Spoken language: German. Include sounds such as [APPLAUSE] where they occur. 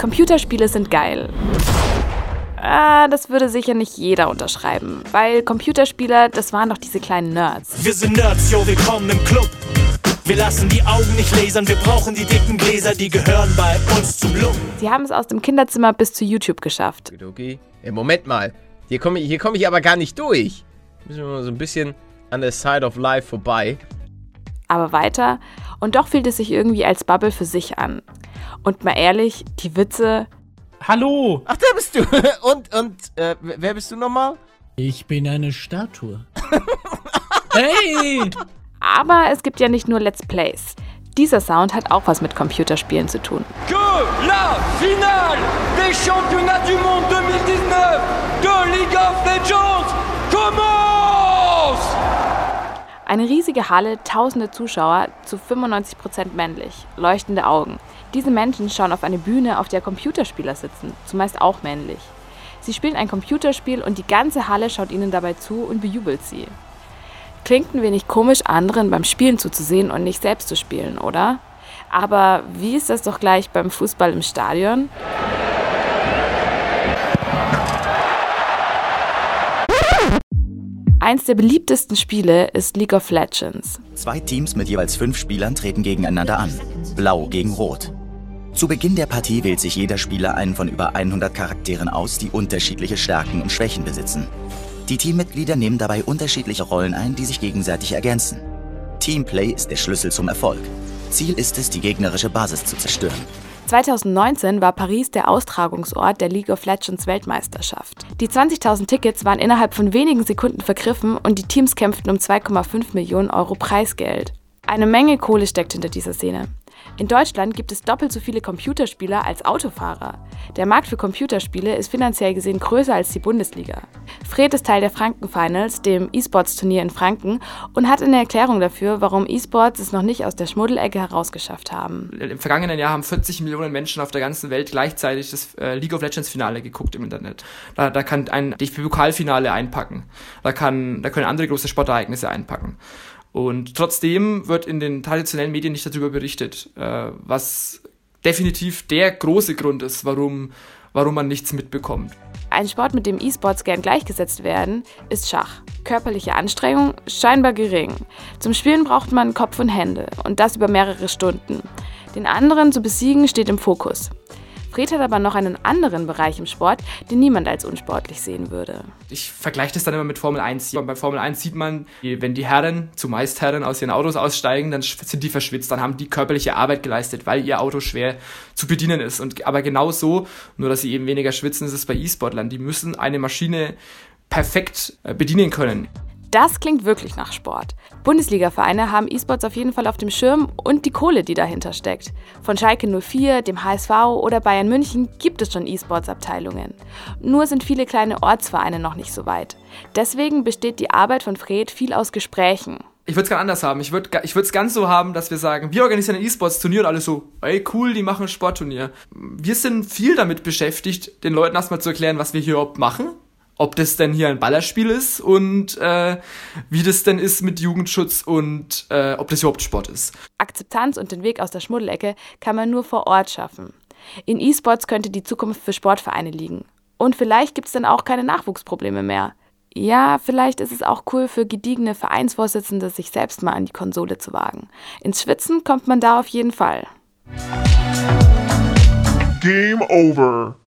Computerspiele sind geil. Ah, das würde sicher nicht jeder unterschreiben, weil Computerspieler, das waren doch diese kleinen Nerds. Wir sind Nerds, yo, willkommen im Club. Wir lassen die Augen nicht lasern, wir brauchen die dicken Gläser, die gehören bei uns zum Look. Sie haben es aus dem Kinderzimmer bis zu YouTube geschafft. Okay. Hey, Moment mal. Hier komme ich, hier komm ich aber gar nicht durch. Müssen wir mal so ein bisschen an der Side of Life vorbei. Aber weiter. Und doch fühlt es sich irgendwie als Bubble für sich an. Und mal ehrlich, die Witze, Hallo, Ach, da bist du. [LAUGHS] Und, und, äh, wer bist du nochmal? ich bin eine Statue. [LAUGHS] hey! Aber es gibt ja nicht nur Let's Plays. Dieser Sound hat auch was mit Computerspielen zu tun. que la finale des championnats du monde 2019 de League of Legends Eine riesige Halle, tausende Zuschauer, zu 95% männlich, leuchtende Augen. Diese Menschen schauen auf eine Bühne, auf der Computerspieler sitzen, zumeist auch männlich. Sie spielen ein Computerspiel und die ganze Halle schaut ihnen dabei zu und bejubelt sie. Klingt ein wenig komisch, anderen beim Spielen zuzusehen und nicht selbst zu spielen, oder? Aber wie ist das doch gleich beim Fußball im Stadion? Eins der beliebtesten Spiele ist League of Legends. Zwei Teams mit jeweils fünf Spielern treten gegeneinander an. Blau gegen Rot. Zu Beginn der Partie wählt sich jeder Spieler einen von über 100 Charakteren aus, die unterschiedliche Stärken und Schwächen besitzen. Die Teammitglieder nehmen dabei unterschiedliche Rollen ein, die sich gegenseitig ergänzen. Teamplay ist der Schlüssel zum Erfolg. Ziel ist es, die gegnerische Basis zu zerstören. 2019 war Paris der Austragungsort der League of Legends Weltmeisterschaft. Die 20.000 Tickets waren innerhalb von wenigen Sekunden vergriffen und die Teams kämpften um 2,5 Millionen Euro Preisgeld. Eine Menge Kohle steckt hinter dieser Szene. In Deutschland gibt es doppelt so viele Computerspieler als Autofahrer. Der Markt für Computerspiele ist finanziell gesehen größer als die Bundesliga. Fred ist Teil der Franken Finals, dem E-Sports-Turnier in Franken, und hat eine Erklärung dafür, warum E-Sports es noch nicht aus der Schmuddelecke herausgeschafft haben. Im vergangenen Jahr haben 40 Millionen Menschen auf der ganzen Welt gleichzeitig das äh, League of Legends Finale geguckt im Internet. Da, da kann ein DFB-Pokalfinale einpacken. Da, kann, da können andere große Sportereignisse einpacken. Und trotzdem wird in den traditionellen Medien nicht darüber berichtet, äh, was definitiv der große Grund ist, warum, warum man nichts mitbekommt. Ein Sport, mit dem E-Sports gern gleichgesetzt werden, ist Schach. Körperliche Anstrengung scheinbar gering. Zum Spielen braucht man Kopf und Hände und das über mehrere Stunden. Den anderen zu besiegen steht im Fokus. Fred hat aber noch einen anderen Bereich im Sport, den niemand als unsportlich sehen würde. Ich vergleiche das dann immer mit Formel 1. Bei Formel 1 sieht man, wenn die Herren, zumeist Herren, aus ihren Autos aussteigen, dann sind die verschwitzt, dann haben die körperliche Arbeit geleistet, weil ihr Auto schwer zu bedienen ist. Und, aber genau so, nur dass sie eben weniger schwitzen, ist es bei E-Sportlern. Die müssen eine Maschine perfekt äh, bedienen können. Das klingt wirklich nach Sport. Bundesliga-Vereine haben E-Sports auf jeden Fall auf dem Schirm und die Kohle, die dahinter steckt. Von Schalke 04, dem HSV oder Bayern München gibt es schon E-Sports-Abteilungen. Nur sind viele kleine Ortsvereine noch nicht so weit. Deswegen besteht die Arbeit von Fred viel aus Gesprächen. Ich würde es ganz anders haben. Ich würde es ganz so haben, dass wir sagen, wir organisieren ein E-Sports-Turnier und alle so, ey cool, die machen ein Sportturnier. Wir sind viel damit beschäftigt, den Leuten erstmal zu erklären, was wir hier überhaupt machen ob das denn hier ein Ballerspiel ist und äh, wie das denn ist mit Jugendschutz und äh, ob das überhaupt Sport ist. Akzeptanz und den Weg aus der Schmuddelecke kann man nur vor Ort schaffen. In E-Sports könnte die Zukunft für Sportvereine liegen. Und vielleicht gibt es dann auch keine Nachwuchsprobleme mehr. Ja, vielleicht ist es auch cool für gediegene Vereinsvorsitzende, sich selbst mal an die Konsole zu wagen. Ins Schwitzen kommt man da auf jeden Fall. Game over.